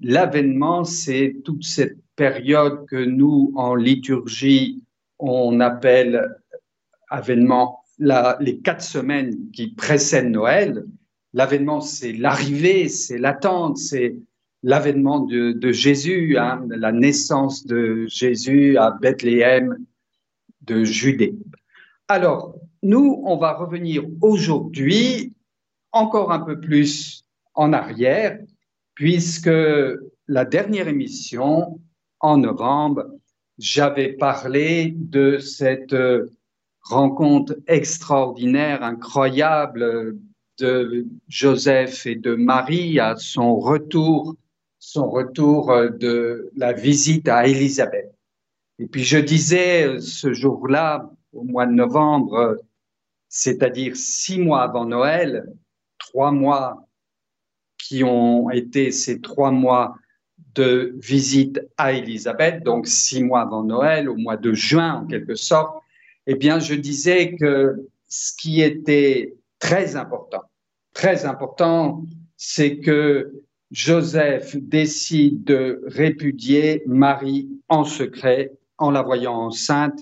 l'avènement, c'est toute cette période que nous, en liturgie, on appelle avènement, les quatre semaines qui précèdent Noël. L'avènement, c'est l'arrivée, c'est l'attente, c'est l'avènement de, Jésus, hein, la naissance de Jésus à Bethléem de Judée. Alors, nous, on va revenir aujourd'hui encore un peu plus en arrière, puisque la dernière émission, en novembre, j'avais parlé de cette rencontre extraordinaire, incroyable de Joseph et de Marie à son retour son retour euh, de la visite à Élisabeth. Et puis je disais euh, ce jour-là, au mois de novembre, euh, c'est-à-dire six mois avant Noël, trois mois qui ont été ces trois mois de visite à Élisabeth, donc six mois avant Noël, au mois de juin en quelque sorte, eh bien je disais que ce qui était très important, très important, c'est que Joseph décide de répudier Marie en secret en la voyant enceinte.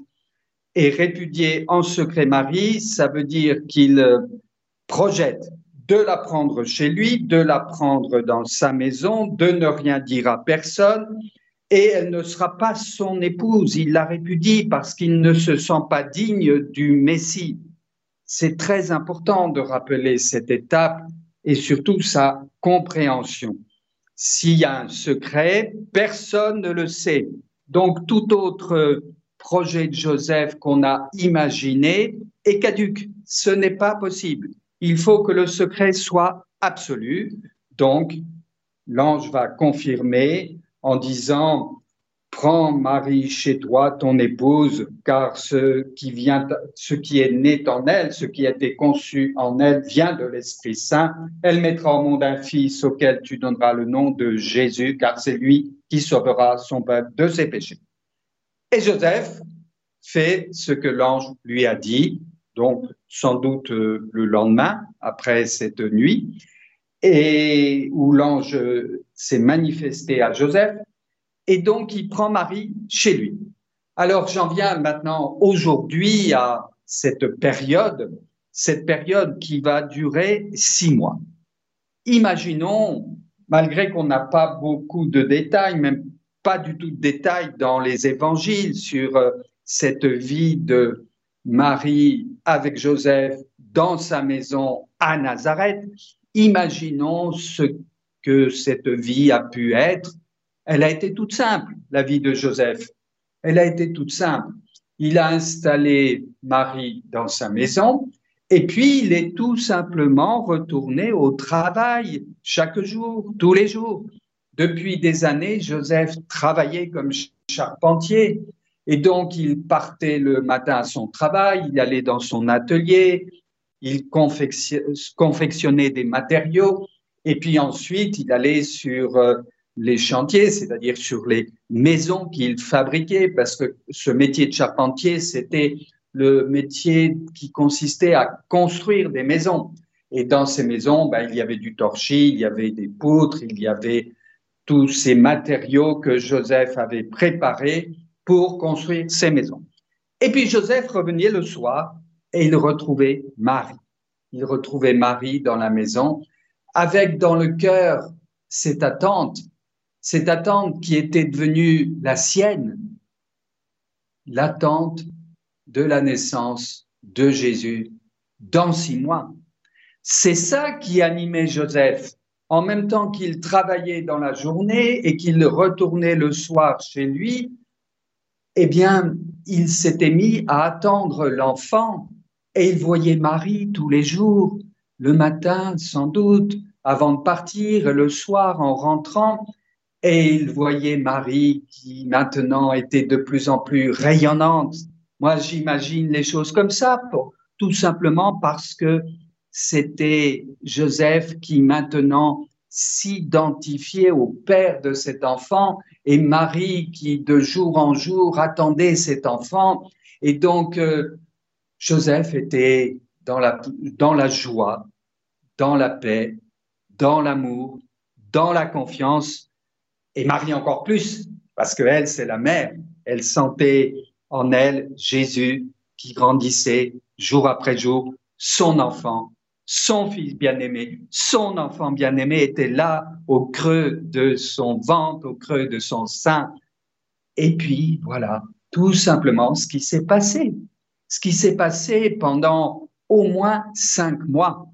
Et répudier en secret Marie, ça veut dire qu'il euh, projette de la prendre chez lui, de la prendre dans sa maison, de ne rien dire à personne, et elle ne sera pas son épouse. Il la répudie parce qu'il ne se sent pas digne du Messie. C'est très important de rappeler cette étape et surtout sa compréhension. S'il y a un secret, personne ne le sait. Donc tout autre projet de Joseph qu'on a imaginé est caduque. Ce n'est pas possible. Il faut que le secret soit absolu. Donc l'ange va confirmer en disant Prends Marie chez toi, ton épouse, car ce qui vient, ce qui est né en elle, ce qui a été conçu en elle vient de l'Esprit Saint. Elle mettra au monde un fils auquel tu donneras le nom de Jésus, car c'est lui qui sauvera son peuple de ses péchés. Et Joseph fait ce que l'ange lui a dit, donc sans doute euh, le lendemain, après cette nuit, et où l'ange s'est manifesté à Joseph et donc il prend Marie chez lui. Alors j'en viens maintenant aujourd'hui à cette période, cette période qui va durer six mois. Imaginons, malgré qu'on n'a pas beaucoup de détails, même pas du tout de détails dans les évangiles sur euh, cette vie de Marie avec Joseph dans sa maison à Nazareth, imaginons ce que cette vie a pu être elle a été toute simple, la vie de Joseph. Elle a été toute simple. Il a installé Marie dans sa maison et puis il est tout simplement retourné au travail chaque jour, tous les jours. Depuis des années, Joseph travaillait comme charpentier et donc il partait le matin à son travail, il allait dans son atelier, il confectionnait des matériaux et puis ensuite il allait sur euh, les chantiers, c'est-à-dire sur les maisons qu'il fabriquait, parce que ce métier de charpentier, c'était le métier qui consistait à construire des maisons. Et dans ces maisons, ben, il y avait du torchis, il y avait des poutres, il y avait tous ces matériaux que Joseph avait préparés pour construire ces maisons. Et puis Joseph revenait le soir et il retrouvait Marie. Il retrouvait Marie dans la maison avec dans le cœur cette attente cette attente qui était devenue la sienne, l'attente de la naissance de Jésus dans six mois. C'est ça qui animait Joseph. En même temps qu'il travaillait dans la journée et qu'il retournait le soir chez lui, eh bien, il s'était mis à attendre l'enfant et il voyait Marie tous les jours, le matin sans doute, avant de partir, et le soir en rentrant, et il voyait Marie qui maintenant était de plus en plus rayonnante. Moi, j'imagine les choses comme ça, tout simplement parce que c'était Joseph qui maintenant s'identifiait au père de cet enfant et Marie qui de jour en jour attendait cet enfant. Et donc, euh, Joseph était dans la, dans la joie, dans la paix, dans l'amour, dans la confiance Et Marie encore plus, parce qu'elle, c'est la mère. Elle sentait en elle Jésus qui grandissait jour après jour, son enfant, son fils bien-aimé, son enfant bien-aimé était là au creux de son ventre, au creux de son sein. Et puis, voilà, tout simplement ce qui s'est passé. Ce qui s'est passé pendant au moins cinq mois.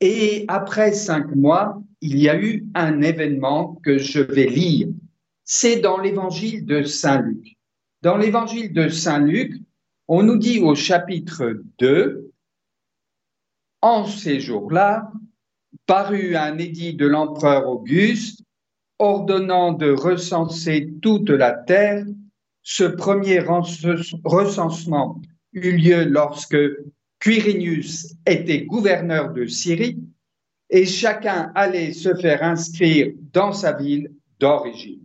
Et après cinq mois, il y a eu un événement que je vais lire. C'est dans l'évangile de Saint Luc. Dans l'évangile de Saint Luc, on nous dit au chapitre 2, en ces jours-là, parut un édit de l'empereur Auguste ordonnant de recenser toute la terre. Ce premier recensement eut lieu lorsque Quirinius était gouverneur de Syrie et chacun allait se faire inscrire dans sa ville d'origine.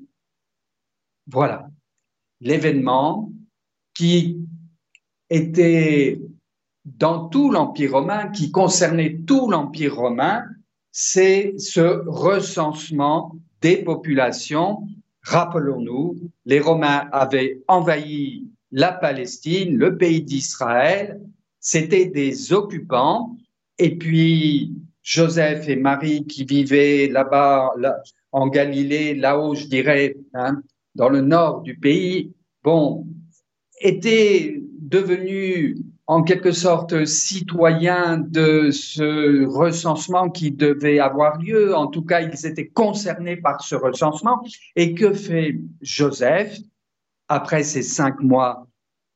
Voilà l'événement qui était dans tout l'Empire romain, qui concernait tout l'Empire romain, c'est ce recensement des populations. Rappelons-nous, les Romains avaient envahi la Palestine, le pays d'Israël, c'était des occupants, et puis Joseph et Marie qui vivaient là-bas en Galilée, là-haut, je dirais, hein, dans le nord du pays, bon, étaient devenus en quelque sorte citoyens de ce recensement qui devait avoir lieu. En tout cas, ils étaient concernés par ce recensement. Et que fait Joseph après ces cinq mois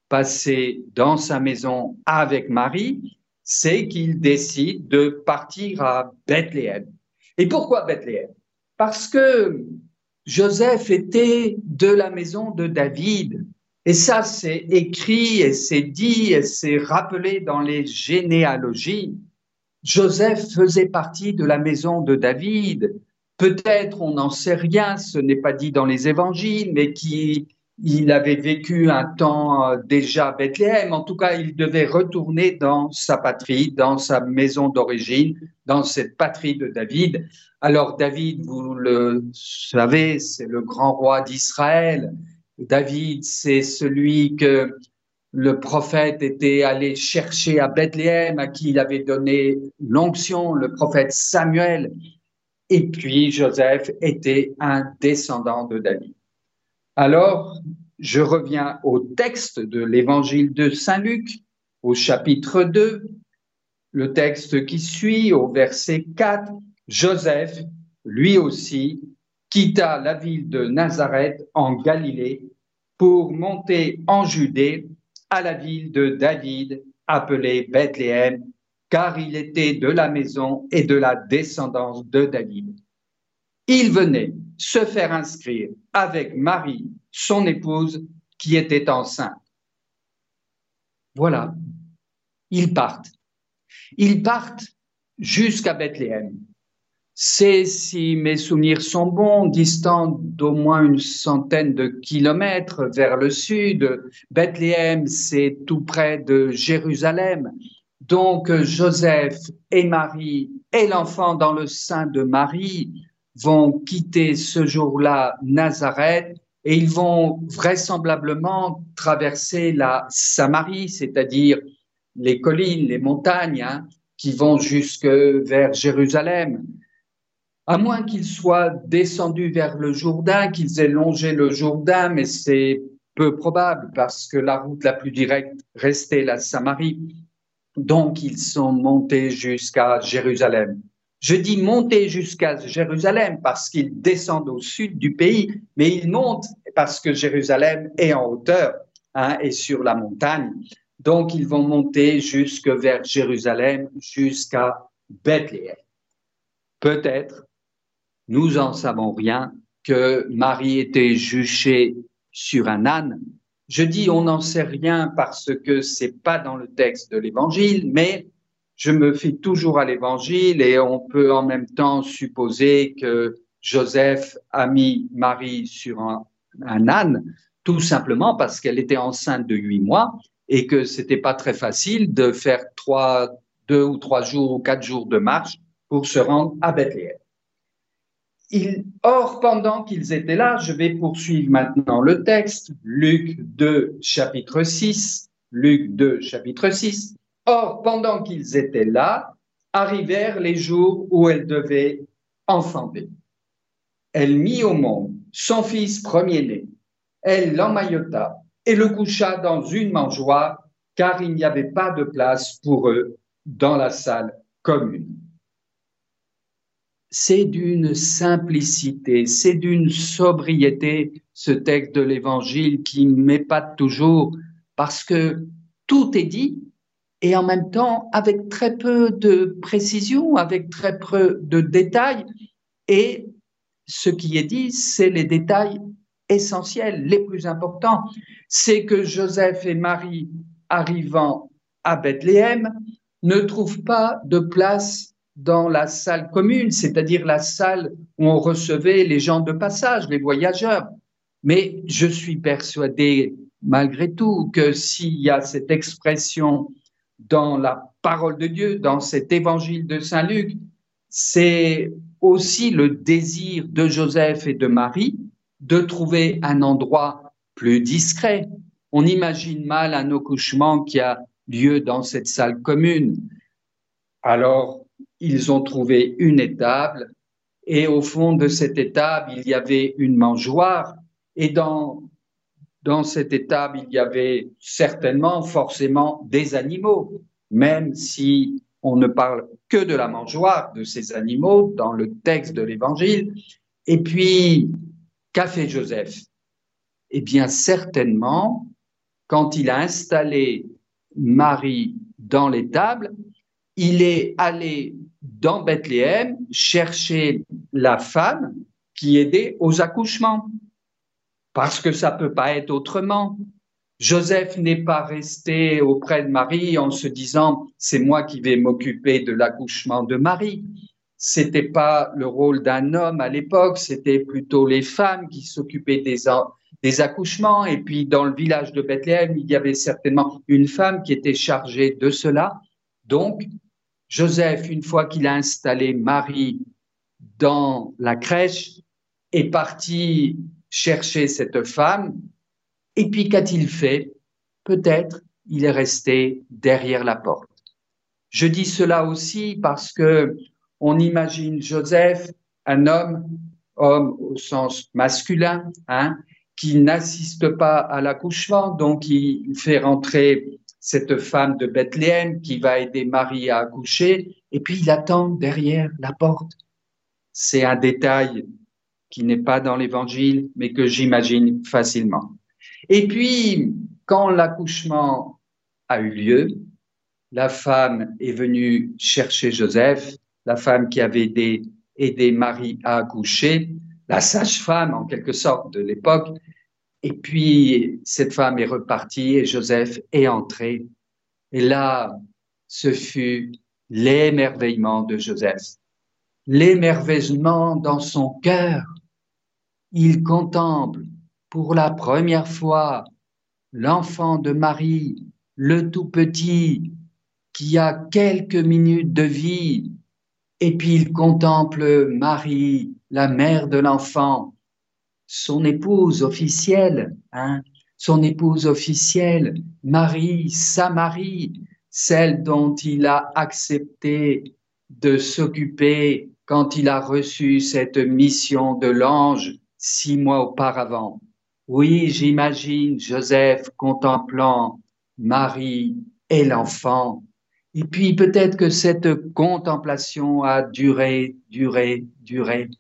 passés dans sa maison avec Marie? C'est qu'il décide de partir à Bethléem. Et pourquoi Bethléem? Parce que Joseph était de la maison de David. Et ça, c'est écrit et c'est dit et c'est rappelé dans les généalogies. Joseph faisait partie de la maison de David. Peut-être, on n'en sait rien, ce n'est pas dit dans les évangiles, mais qui il avait vécu un temps euh, déjà à Bethléem. En tout cas, il devait retourner dans sa patrie, dans sa maison d'origine, dans cette patrie de David. Alors David, vous le savez, c'est le grand roi d'Israël. David, c'est celui que le prophète était allé chercher à Bethléem, à qui il avait donné l'onction, le prophète Samuel. Et puis Joseph était un descendant de David. Alors, je reviens au texte de l'évangile de Saint Luc, au chapitre 2, le texte qui suit, au verset 4. Joseph, lui aussi, quitta la ville de Nazareth en Galilée pour monter en Judée à la ville de David appelée Bethléem, car il était de la maison et de la descendance de David. Il venait se faire inscrire avec Marie, son épouse, qui était enceinte. Voilà, ils partent. Ils partent jusqu'à Bethléem. C'est, si mes souvenirs sont bons, distant d'au moins une centaine de kilomètres vers le sud. Bethléem, c'est tout près de Jérusalem. Donc Joseph et Marie et l'enfant dans le sein de Marie vont quitter ce jour-là Nazareth et ils vont vraisemblablement traverser la Samarie, c'est-à-dire les collines, les montagnes, hein, qui vont jusque vers Jérusalem à moins qu'ils soient descendus vers le Jourdain, qu'ils aient longé le Jourdain, mais c'est peu probable parce que la route la plus directe restait la Samarie. Donc ils sont montés jusqu'à Jérusalem. Je dis monter jusqu'à Jérusalem parce qu'ils descendent au sud du pays, mais ils montent parce que Jérusalem est en hauteur hein, et sur la montagne. Donc ils vont monter jusque vers Jérusalem, jusqu'à Bethléem. Peut-être nous en savons rien, que Marie était juchée sur un âne. Je dis on n'en sait rien parce que c'est pas dans le texte de l'évangile, mais je me fie toujours à l'évangile et on peut en même temps supposer que Joseph a mis Marie sur un, âne, tout simplement parce qu'elle était enceinte de huit mois et que c'était pas très facile de faire trois, deux ou trois jours ou quatre jours de marche pour se rendre à Bethléem. Or, pendant qu'ils étaient là, je vais poursuivre maintenant le texte, Luc 2, chapitre 6, Luc 2, chapitre 6. Or, pendant qu'ils étaient là, arrivèrent les jours où elle devait enfanter. Elle mit au monde son fils premier-né. Elle l'emmaillota et le coucha dans une mangeoire, car il n'y avait pas de place pour eux dans la salle commune c'est d'une simplicité, c'est d'une sobriété, ce texte de l'Évangile qui m'épate toujours, parce que tout est dit et en même temps avec très peu de précision, avec très peu de détails. Et ce qui est dit, c'est les détails essentiels, les plus importants. C'est que Joseph et Marie, arrivant à Bethléem, ne trouvent pas de place dans la salle commune, c'est-à-dire la salle où on recevait les gens de passage, les voyageurs. Mais je suis persuadé, malgré tout, que s'il y a cette expression dans la parole de Dieu, dans cet évangile de Saint Luc, c'est aussi le désir de Joseph et de Marie de trouver un endroit plus discret. On imagine mal un accouchement qui a lieu dans cette salle commune. Alors, ils ont trouvé une étable et au fond de cette étable, il y avait une mangeoire et dans, dans cette étable, il y avait certainement, forcément, des animaux, même si on ne parle que de la mangeoire de ces animaux dans le texte de l'Évangile. Et puis, qu'a fait Joseph? Eh bien, certainement, quand il a installé Marie dans l'étable, il est allé dans Bethléem chercher la femme qui aidait aux accouchements, parce que ça peut pas être autrement. Joseph n'est pas resté auprès de Marie en se disant c'est moi qui vais m'occuper de l'accouchement de Marie. C'était pas le rôle d'un homme à l'époque, c'était plutôt les femmes qui s'occupaient des, des accouchements. Et puis dans le village de Bethléem, il y avait certainement une femme qui était chargée de cela. Donc Joseph, une fois qu'il a installé Marie dans la crèche, est parti chercher cette femme. Et puis, qu'a-t-il fait? Peut-être il est resté derrière la porte. Je dis cela aussi parce que on imagine Joseph, un homme, homme au sens masculin, hein, qui n'assiste pas à l'accouchement, donc il fait rentrer cette femme de Bethléem qui va aider Marie à accoucher, et puis il attend derrière la porte. C'est un détail qui n'est pas dans l'évangile, mais que j'imagine facilement. Et puis, quand l'accouchement a eu lieu, la femme est venue chercher Joseph, la femme qui avait aidé, aidé Marie à accoucher, la sage-femme en quelque sorte de l'époque, et puis, cette femme est repartie et Joseph est entré. Et là, ce fut l'émerveillement de Joseph, l'émerveillement dans son cœur. Il contemple pour la première fois l'enfant de Marie, le tout petit, qui a quelques minutes de vie, et puis il contemple Marie, la mère de l'enfant, son épouse officielle, hein, son épouse officielle, Marie, sa Marie, celle dont il a accepté de s'occuper quand il a reçu cette mission de l'ange six mois auparavant. Oui, j'imagine Joseph contemplant Marie et l'enfant. Et puis peut-être que cette contemplation a duré, duré, duré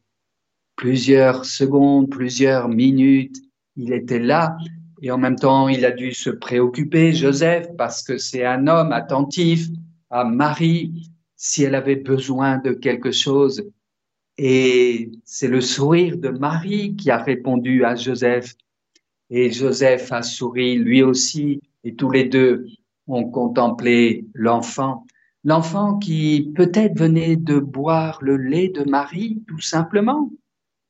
plusieurs secondes, plusieurs minutes. Il était là et en même temps, il a dû se préoccuper, Joseph, parce que c'est un homme attentif à Marie si elle avait besoin de quelque chose. Et c'est le sourire de Marie qui a répondu à Joseph. Et Joseph a souri lui aussi, et tous les deux ont contemplé l'enfant. L'enfant qui peut-être venait de boire le lait de Marie, tout simplement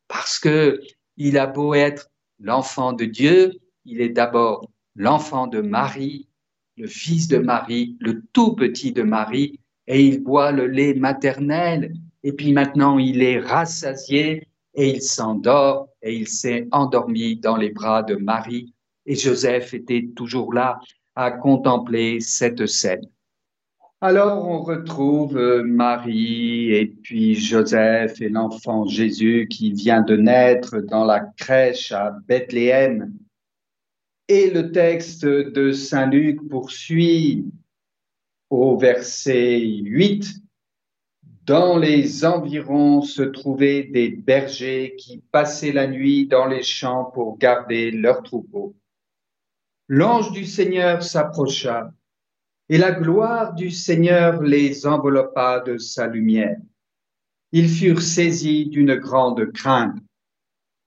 parce que il a beau être l'enfant de Dieu, il est d'abord l'enfant de Marie, le fils de Marie, le tout petit de Marie, et il boit le lait maternel, et puis maintenant il est rassasié, et il s'endort et il s'est endormi dans les bras de Marie et Joseph était toujours là à contempler cette scène. Alors on retrouve euh, Marie et puis Joseph et l'enfant Jésus qui vient de naître dans la crèche à Bethléem. Et le texte de Saint Luc poursuit au verset 8. Dans les environs se trouvaient des bergers qui passaient la nuit dans les champs pour garder leurs troupeaux. L'ange du Seigneur s'approcha et la gloire du Seigneur les enveloppa de sa lumière. Ils furent saisis d'une grande crainte.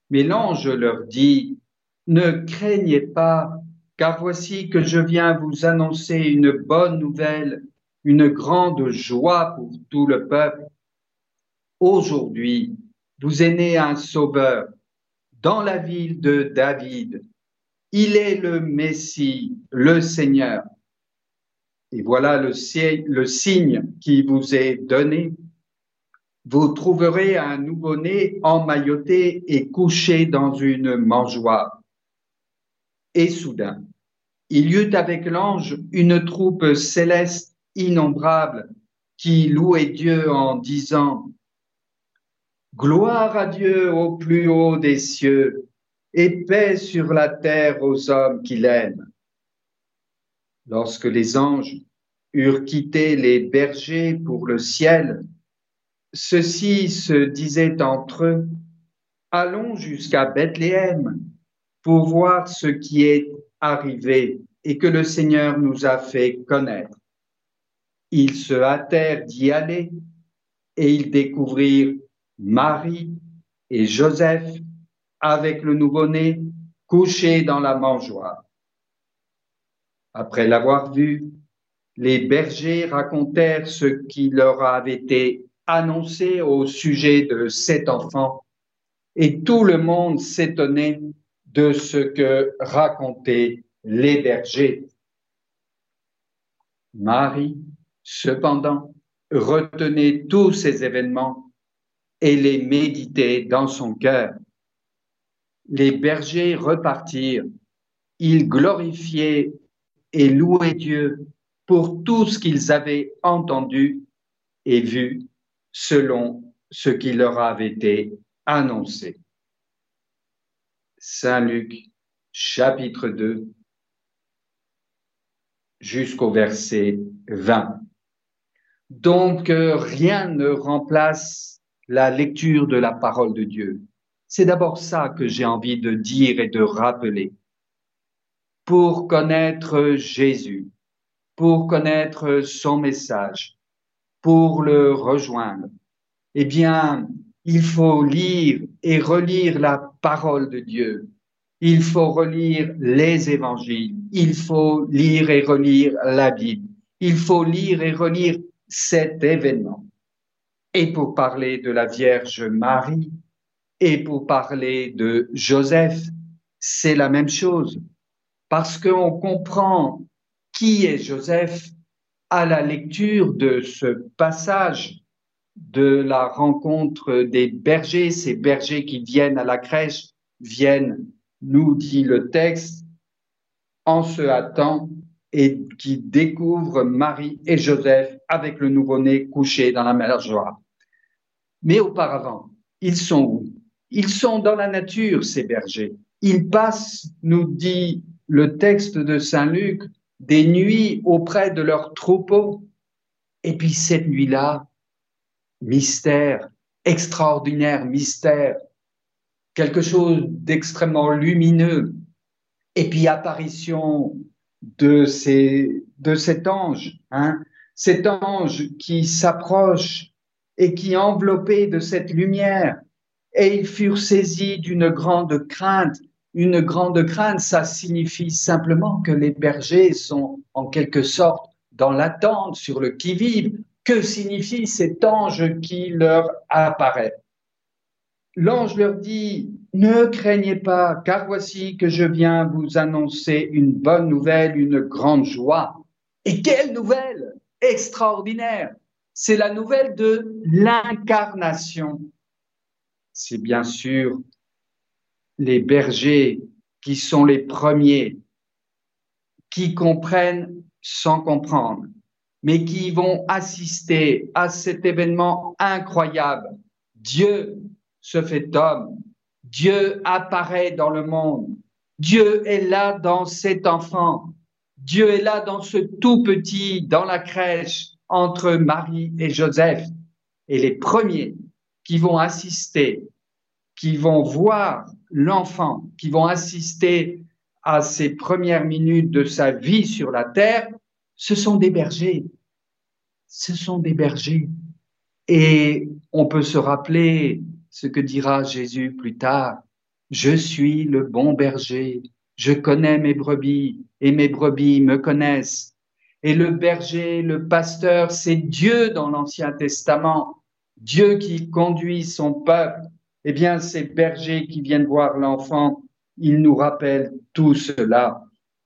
Mais l'ange leur dit, Ne craignez pas, car voici que je viens vous annoncer une bonne nouvelle, une grande joie pour tout le peuple. Aujourd'hui, vous est né un sauveur dans la ville de David. Il est le Messie, le Seigneur. Et voilà le, signe qui vous est donné. Vous trouverez un nouveau-né emmailloté et couché dans une mangeoire. Et soudain, il y eut avec l'ange une troupe céleste innombrable qui louait Dieu en disant Gloire à Dieu au plus haut des cieux et paix sur la terre aux hommes qui l'aiment. Lorsque les anges eurent quitté les bergers pour le ciel, ceux-ci se disaient entre eux, Allons jusqu'à Bethléem pour voir ce qui est arrivé et que le Seigneur nous a fait connaître. Ils se hâtèrent d'y aller et ils découvrirent Marie et Joseph avec le nouveau-né couché dans la mangeoire. Après l'avoir vu, les bergers racontèrent ce qui leur avait été annoncé au sujet de cet enfant, et tout le monde s'étonnait de ce que racontaient les bergers. Marie, cependant, retenait tous ces événements et les méditait dans son cœur. Les bergers repartirent, ils glorifiaient et louaient Dieu pour tout ce qu'ils avaient entendu et vu selon ce qui leur avait été annoncé. Saint Luc, chapitre 2, jusqu'au verset 20. Donc, euh, rien ne remplace la lecture de la parole de Dieu. C'est d'abord ça que j'ai envie de dire et de rappeler. Pour connaître Jésus, pour connaître son message, pour le rejoindre, eh bien, il faut lire et relire la parole de Dieu. Il faut relire les évangiles. Il faut lire et relire la Bible. Il faut lire et relire cet événement. Et pour parler de la Vierge Marie et pour parler de Joseph, c'est la même chose. Parce qu'on comprend qui est Joseph à la lecture de ce passage de la rencontre des bergers, ces bergers qui viennent à la crèche, viennent, nous dit le texte, en se hâtant et qui découvrent Marie et Joseph avec le nouveau-né couché dans la mer. Mais auparavant, ils sont où? Ils sont dans la nature, ces bergers. Ils passent, nous dit le texte de Saint Luc, des nuits auprès de leurs troupeaux. Et puis cette nuit-là, mystère, extraordinaire mystère, quelque chose d'extrêmement lumineux. Et puis apparition de, ces, de cet ange, hein, cet ange qui s'approche et qui enveloppé de cette lumière. Et ils furent saisis d'une grande crainte une grande crainte, ça signifie simplement que les bergers sont en quelque sorte dans l'attente, sur le qui-vive. Que signifie cet ange qui leur apparaît L'ange leur dit, ne craignez pas, car voici que je viens vous annoncer une bonne nouvelle, une grande joie. Et quelle nouvelle extraordinaire C'est la nouvelle de l'incarnation. c'est bien sûr les bergers qui sont les premiers, qui comprennent sans comprendre, mais qui vont assister à cet événement incroyable. Dieu se fait homme, Dieu apparaît dans le monde, Dieu est là dans cet enfant, Dieu est là dans ce tout petit, dans la crèche entre Marie et Joseph. Et les premiers qui vont assister, qui vont voir l'enfant, qui vont assister à ces premières minutes de sa vie sur la terre, ce sont des bergers. Ce sont des bergers. Et on peut se rappeler ce que dira Jésus plus tard. Je suis le bon berger. Je connais mes brebis et mes brebis me connaissent. Et le berger, le pasteur, c'est Dieu dans l'Ancien Testament. Dieu qui conduit son peuple. Eh bien, ces bergers qui viennent voir l'enfant, ils nous rappellent tout cela.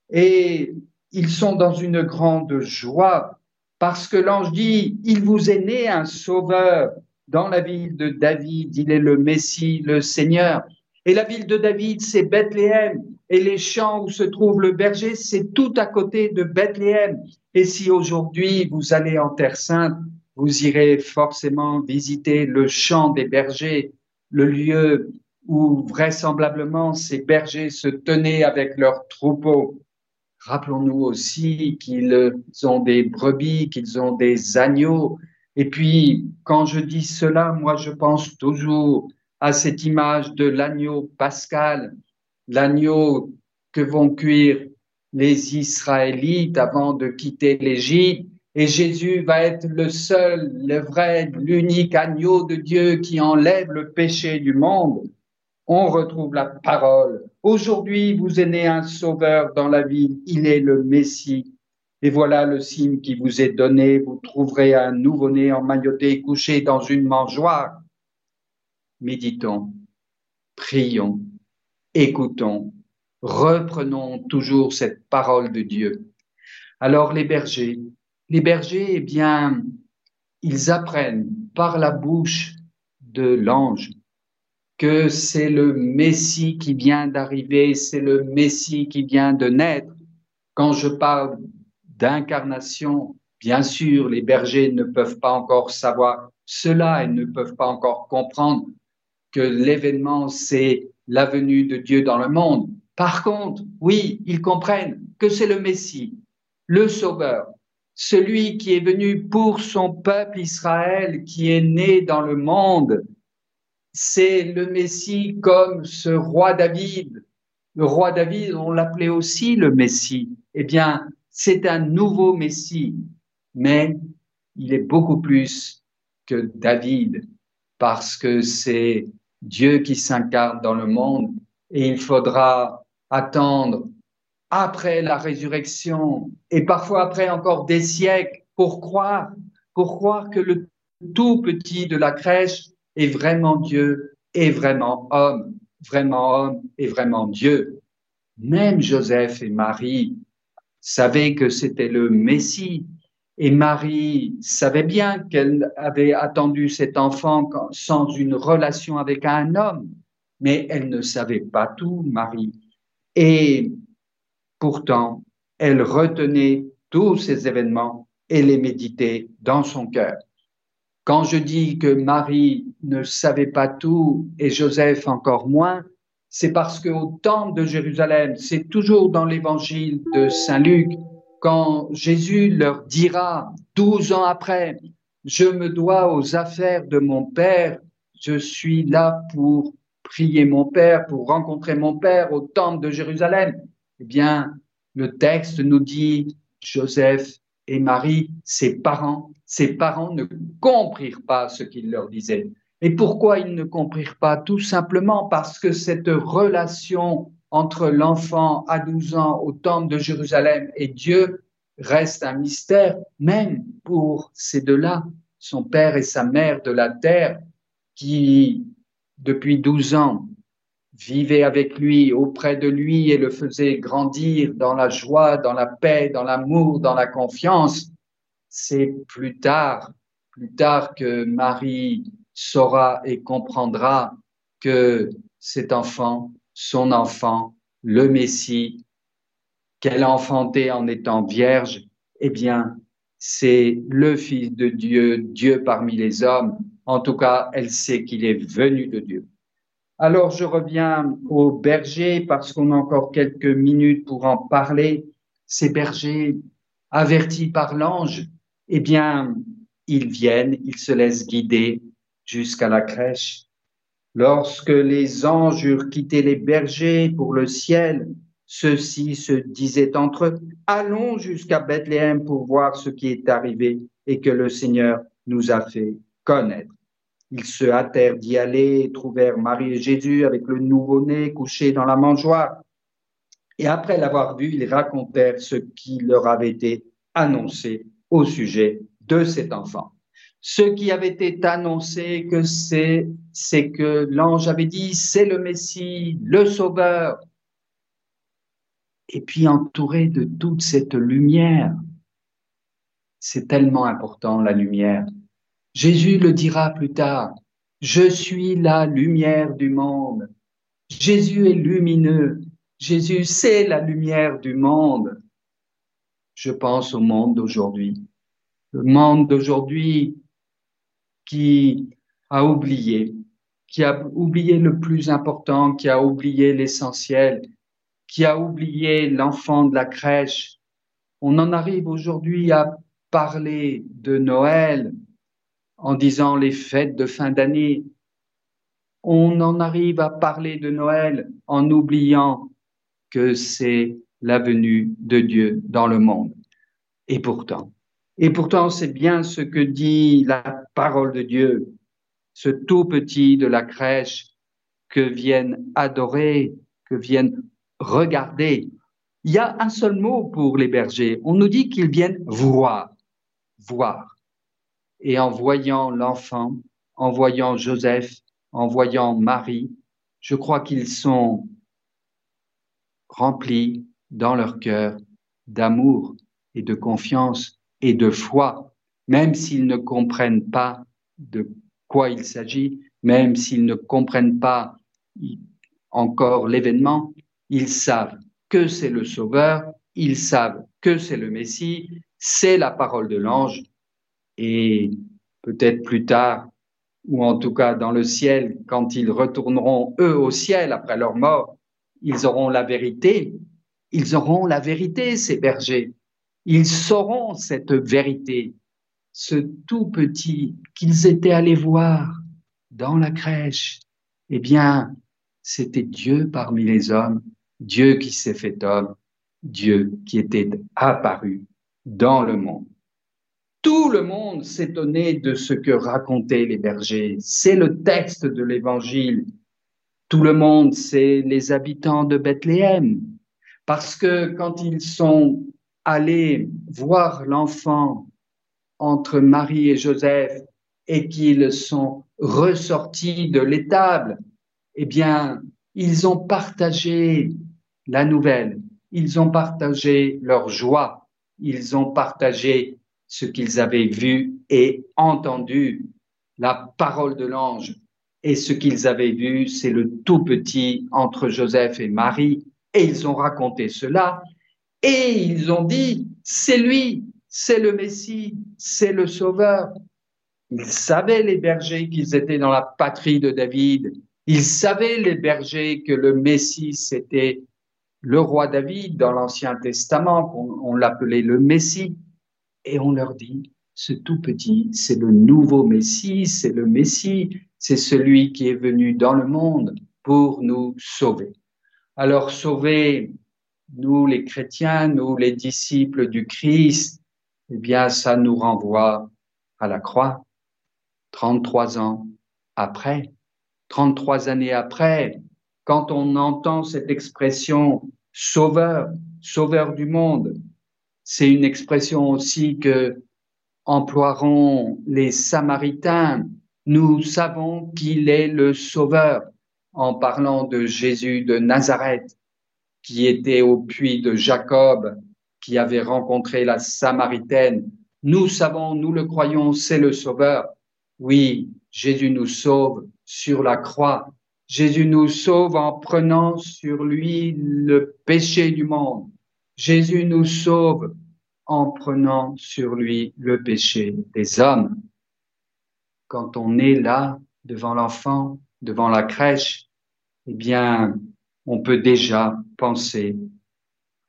Et ils sont dans une grande joie parce que l'ange dit, il vous est né un sauveur dans la ville de David, il est le Messie, le Seigneur. Et la ville de David, c'est Bethléem. Et les champs où se trouve le berger, c'est tout à côté de Bethléem. Et si aujourd'hui vous allez en Terre Sainte, vous irez forcément visiter le champ des bergers, le lieu où vraisemblablement ces bergers se tenaient avec leurs troupeaux. Rappelons-nous aussi qu'ils ont des brebis, qu'ils ont des agneaux. Et puis, quand je dis cela, moi, je pense toujours à cette image de l'agneau pascal, l'agneau que vont cuire les Israélites avant de quitter l'Égypte. Et Jésus va être le seul, le vrai, l'unique agneau de Dieu qui enlève le péché du monde on retrouve la parole. Aujourd'hui, vous est né un sauveur dans la ville, il est le Messie. Et voilà le signe qui vous est donné, vous trouverez un nouveau-né emmailloté couché dans une mangeoire. Méditons, prions, écoutons, reprenons toujours cette parole de Dieu. Alors les bergers, les bergers, eh bien, ils apprennent par la bouche de l'ange que c'est le Messie qui vient d'arriver, c'est le Messie qui vient de naître. Quand je parle d'incarnation, bien sûr, les bergers ne peuvent pas encore savoir cela et ne peuvent pas encore comprendre que l'événement, c'est la venue de Dieu dans le monde. Par contre, oui, ils comprennent que c'est le Messie, le Sauveur, celui qui est venu pour son peuple Israël, qui est né dans le monde, c'est le Messie comme ce roi David. Le roi David, on l'appelait aussi le Messie. Eh bien, c'est un nouveau Messie, mais il est beaucoup plus que David parce que c'est Dieu qui s'incarne dans le monde et il faudra attendre après la résurrection et parfois après encore des siècles pour croire, pour croire que le tout petit de la crèche est vraiment Dieu, est vraiment homme, vraiment homme et vraiment Dieu. Même Joseph et Marie savaient que c'était le Messie. Et Marie savait bien qu'elle avait attendu cet enfant sans une relation avec un homme, mais elle ne savait pas tout, Marie. Et pourtant, elle retenait tous ces événements et les méditait dans son cœur. Quand je dis que Marie ne savait pas tout et Joseph encore moins, c'est parce qu'au temple de Jérusalem, c'est toujours dans l'évangile de Saint Luc, quand Jésus leur dira, douze ans après, je me dois aux affaires de mon Père, je suis là pour prier mon Père, pour rencontrer mon Père au temple de Jérusalem. Eh bien, le texte nous dit, Joseph et Marie, ses parents, ses parents ne comprirent pas ce qu'il leur disait. Et pourquoi ils ne comprirent pas? Tout simplement parce que cette relation entre l'enfant à 12 ans au temple de Jérusalem et Dieu reste un mystère, même pour ces deux-là, son père et sa mère de la terre, qui, depuis 12 ans, vivaient avec lui, auprès de lui et le faisaient grandir dans la joie, dans la paix, dans l'amour, dans la confiance. C'est plus tard, plus tard que Marie saura et comprendra que cet enfant, son enfant, le Messie, qu'elle a enfanté en étant vierge, eh bien, c'est le Fils de Dieu, Dieu parmi les hommes. En tout cas, elle sait qu'il est venu de Dieu. Alors, je reviens aux bergers parce qu'on a encore quelques minutes pour en parler. Ces bergers, avertis par l'ange, eh bien, ils viennent, ils se laissent guider jusqu'à la crèche. Lorsque les anges eurent quitté les bergers pour le ciel, ceux-ci se disaient entre eux, allons jusqu'à Bethléem pour voir ce qui est arrivé et que le Seigneur nous a fait connaître. Ils se hâtèrent d'y aller trouvèrent Marie et Jésus avec le nouveau-né couché dans la mangeoire. Et après l'avoir vu, ils racontèrent ce qui leur avait été annoncé au sujet de cet enfant. Ce qui avait été annoncé que c'est, c'est que l'ange avait dit, c'est le Messie, le Sauveur. Et puis entouré de toute cette lumière. C'est tellement important, la lumière. Jésus le dira plus tard, je suis la lumière du monde. Jésus est lumineux. Jésus, c'est la lumière du monde. Je pense au monde d'aujourd'hui. Le monde d'aujourd'hui qui a oublié, qui a oublié le plus important, qui a oublié l'essentiel, qui a oublié l'enfant de la crèche. On en arrive aujourd'hui à parler de Noël en disant les fêtes de fin d'année. On en arrive à parler de Noël en oubliant que c'est la venue de Dieu dans le monde. Et pourtant, et pourtant, c'est bien ce que dit la parole de Dieu, ce tout petit de la crèche que viennent adorer, que viennent regarder. Il y a un seul mot pour les bergers. On nous dit qu'ils viennent voir, voir. Et en voyant l'enfant, en voyant Joseph, en voyant Marie, je crois qu'ils sont remplis dans leur cœur d'amour et de confiance et de foi, même s'ils ne comprennent pas de quoi il s'agit, même s'ils ne comprennent pas encore l'événement, ils savent que c'est le Sauveur, ils savent que c'est le Messie, c'est la parole de l'ange, et peut-être plus tard, ou en tout cas dans le ciel, quand ils retourneront eux au ciel après leur mort, ils auront la vérité, ils auront la vérité, ces bergers. Ils sauront cette vérité, ce tout petit qu'ils étaient allés voir dans la crèche. Eh bien, c'était Dieu parmi les hommes, Dieu qui s'est fait homme, Dieu qui était apparu dans le monde. Tout le monde s'étonnait de ce que racontaient les bergers. C'est le texte de l'évangile. Tout le monde, c'est les habitants de Bethléem. Parce que quand ils sont aller voir l'enfant entre Marie et Joseph et qu'ils sont ressortis de l'étable, eh bien, ils ont partagé la nouvelle, ils ont partagé leur joie, ils ont partagé ce qu'ils avaient vu et entendu, la parole de l'ange. Et ce qu'ils avaient vu, c'est le tout petit entre Joseph et Marie. Et ils ont raconté cela et ils ont dit, c'est lui, c'est le Messie, c'est le Sauveur. Ils savaient les bergers qu'ils étaient dans la patrie de David. Ils savaient les bergers que le Messie, c'était le roi David dans l'Ancien Testament, on, l'appelait le Messie. Et on leur dit, ce tout petit, c'est le nouveau Messie, c'est le Messie, c'est celui qui est venu dans le monde pour nous sauver. Alors sauver nous les chrétiens, nous les disciples du Christ, eh bien, ça nous renvoie à la croix, 33 ans après, 33 années après, quand on entend cette expression sauveur, sauveur du monde, c'est une expression aussi que emploieront les Samaritains. Nous savons qu'il est le sauveur en parlant de Jésus de Nazareth qui était au puits de Jacob, qui avait rencontré la Samaritaine. Nous savons, nous le croyons, c'est le Sauveur. Oui, Jésus nous sauve sur la croix. Jésus nous sauve en prenant sur lui le péché du monde. Jésus nous sauve en prenant sur lui le péché des hommes. Quand on est là, devant l'enfant, devant la crèche, eh bien, on peut déjà penser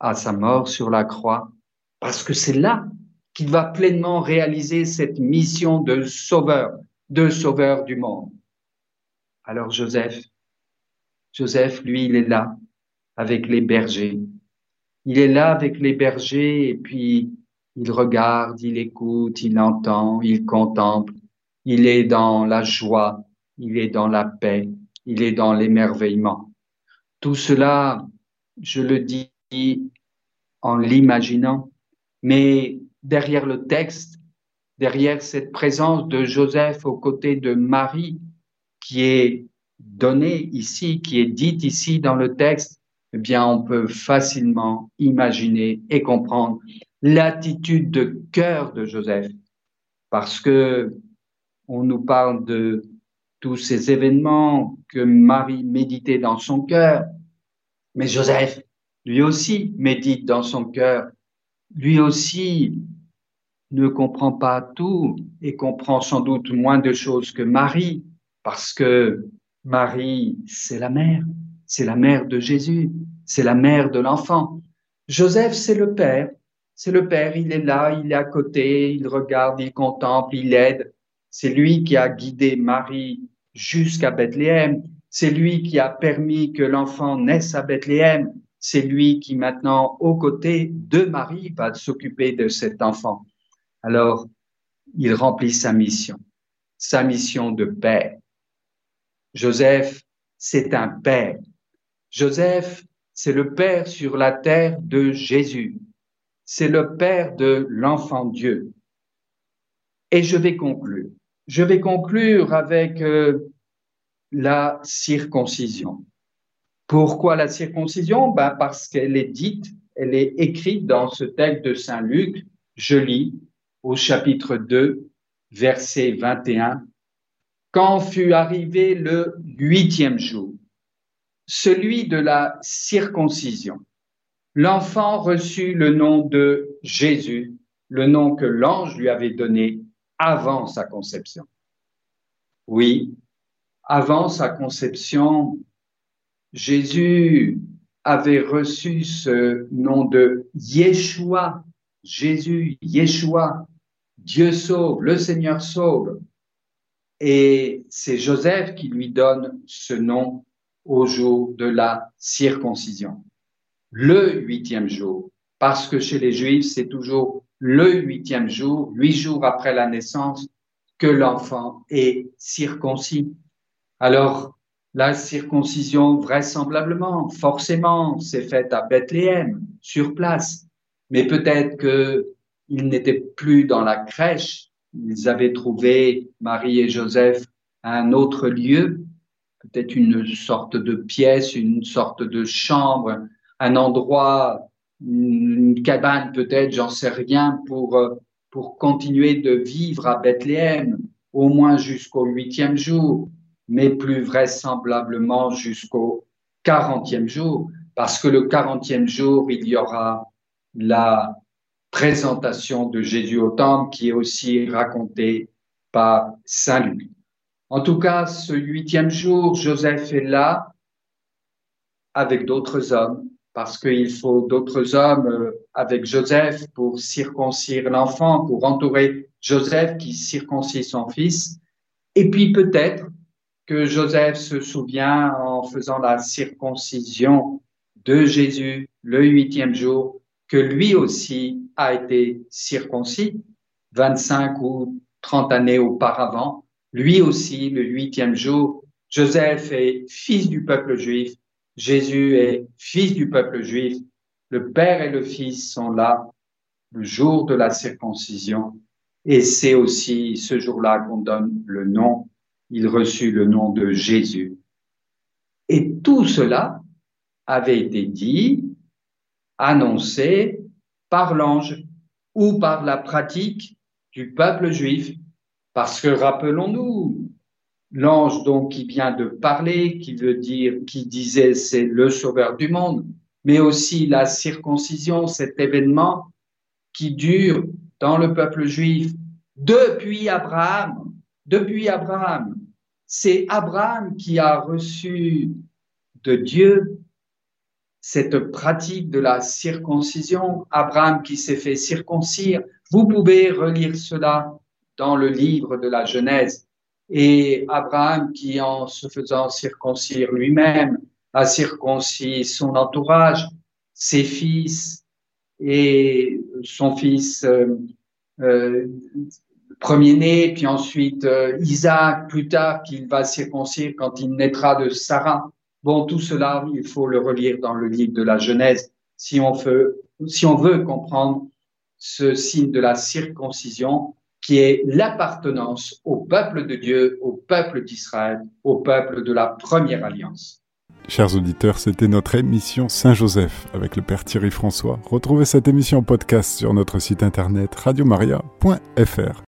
à sa mort sur la croix, parce que c'est là qu'il va pleinement réaliser cette mission de sauveur, de sauveur du monde. Alors Joseph, Joseph, lui, il est là avec les bergers. Il est là avec les bergers et puis il regarde, il écoute, il entend, il contemple. Il est dans la joie, il est dans la paix, il est dans l'émerveillement. Tout cela, je le dis en l'imaginant, mais derrière le texte, derrière cette présence de Joseph aux côtés de Marie, qui est donnée ici, qui est dite ici dans le texte, eh bien, on peut facilement imaginer et comprendre l'attitude de cœur de Joseph, parce que on nous parle de tous ces événements que Marie méditait dans son cœur, mais Joseph, lui aussi, médite dans son cœur, lui aussi ne comprend pas tout et comprend sans doute moins de choses que Marie, parce que Marie, c'est la mère, c'est la mère de Jésus, c'est la mère de l'enfant. Joseph, c'est le père, c'est le père, il est là, il est à côté, il regarde, il contemple, il aide. C'est lui qui a guidé Marie jusqu'à Bethléem. C'est lui qui a permis que l'enfant naisse à Bethléem. C'est lui qui maintenant, aux côtés de Marie, va s'occuper de cet enfant. Alors, il remplit sa mission, sa mission de père. Joseph, c'est un père. Joseph, c'est le père sur la terre de Jésus. C'est le père de l'enfant Dieu. Et je vais conclure. Je vais conclure avec euh, la circoncision. Pourquoi la circoncision? Ben Parce qu'elle est dite, elle est écrite dans ce texte de Saint Luc. Je lis au chapitre 2, verset 21. Quand fut arrivé le huitième jour, celui de la circoncision, l'enfant reçut le nom de Jésus, le nom que l'ange lui avait donné avant sa conception. Oui, avant sa conception, Jésus avait reçu ce nom de Yeshua, Jésus, Yeshua, Dieu sauve, le Seigneur sauve. Et c'est Joseph qui lui donne ce nom au jour de la circoncision. Le huitième jour, parce que chez les Juifs, c'est toujours le huitième jour, huit jours après la naissance, que l'enfant est circoncis. Alors, la circoncision, vraisemblablement, forcément, s'est faite à Bethléem, sur place. Mais peut-être qu'ils n'étaient plus dans la crèche. Ils avaient trouvé Marie et Joseph à un autre lieu, peut-être une sorte de pièce, une sorte de chambre, un endroit, une cabane peut-être, j'en sais rien, pour, pour continuer de vivre à Bethléem, au moins jusqu'au huitième jour mais plus vraisemblablement jusqu'au quarantième jour, parce que le quarantième jour, il y aura la présentation de Jésus au temple qui est aussi racontée par Saint Luc. En tout cas, ce huitième jour, Joseph est là avec d'autres hommes, parce qu'il faut d'autres hommes euh, avec Joseph pour circoncire l'enfant, pour entourer Joseph qui circoncit son fils. Et puis peut-être que Joseph se souvient en faisant la circoncision de Jésus le huitième jour, que lui aussi a été circoncis 25 ou 30 années auparavant. Lui aussi, le huitième jour, Joseph est fils du peuple juif, Jésus est fils du peuple juif, le Père et le Fils sont là le jour de la circoncision, et c'est aussi ce jour-là qu'on donne le nom il reçut le nom de Jésus. Et tout cela avait été dit, annoncé par l'ange ou par la pratique du peuple juif. Parce que rappelons-nous, l'ange donc qui vient de parler, qui veut dire, qui disait c'est le sauveur du monde, mais aussi la circoncision, cet événement qui dure dans le peuple juif depuis Abraham, depuis Abraham. C'est Abraham qui a reçu de Dieu cette pratique de la circoncision, Abraham qui s'est fait circoncire. Vous pouvez relire cela dans le livre de la Genèse. Et Abraham qui, en se faisant circoncire lui-même, a circoncis son entourage, ses fils et son fils euh, euh, premier-né, puis ensuite euh, Isaac, plus tard qu'il va circoncire quand il naîtra de Sarah. Bon, tout cela, il faut le relire dans le livre de la Genèse si on veut, si on veut comprendre ce signe de la circoncision qui est l'appartenance au peuple de Dieu, au peuple d'Israël, au peuple de la première alliance. Chers auditeurs, c'était notre émission Saint-Joseph avec le Père Thierry François. Retrouvez cette émission en podcast sur notre site internet radiomaria.fr.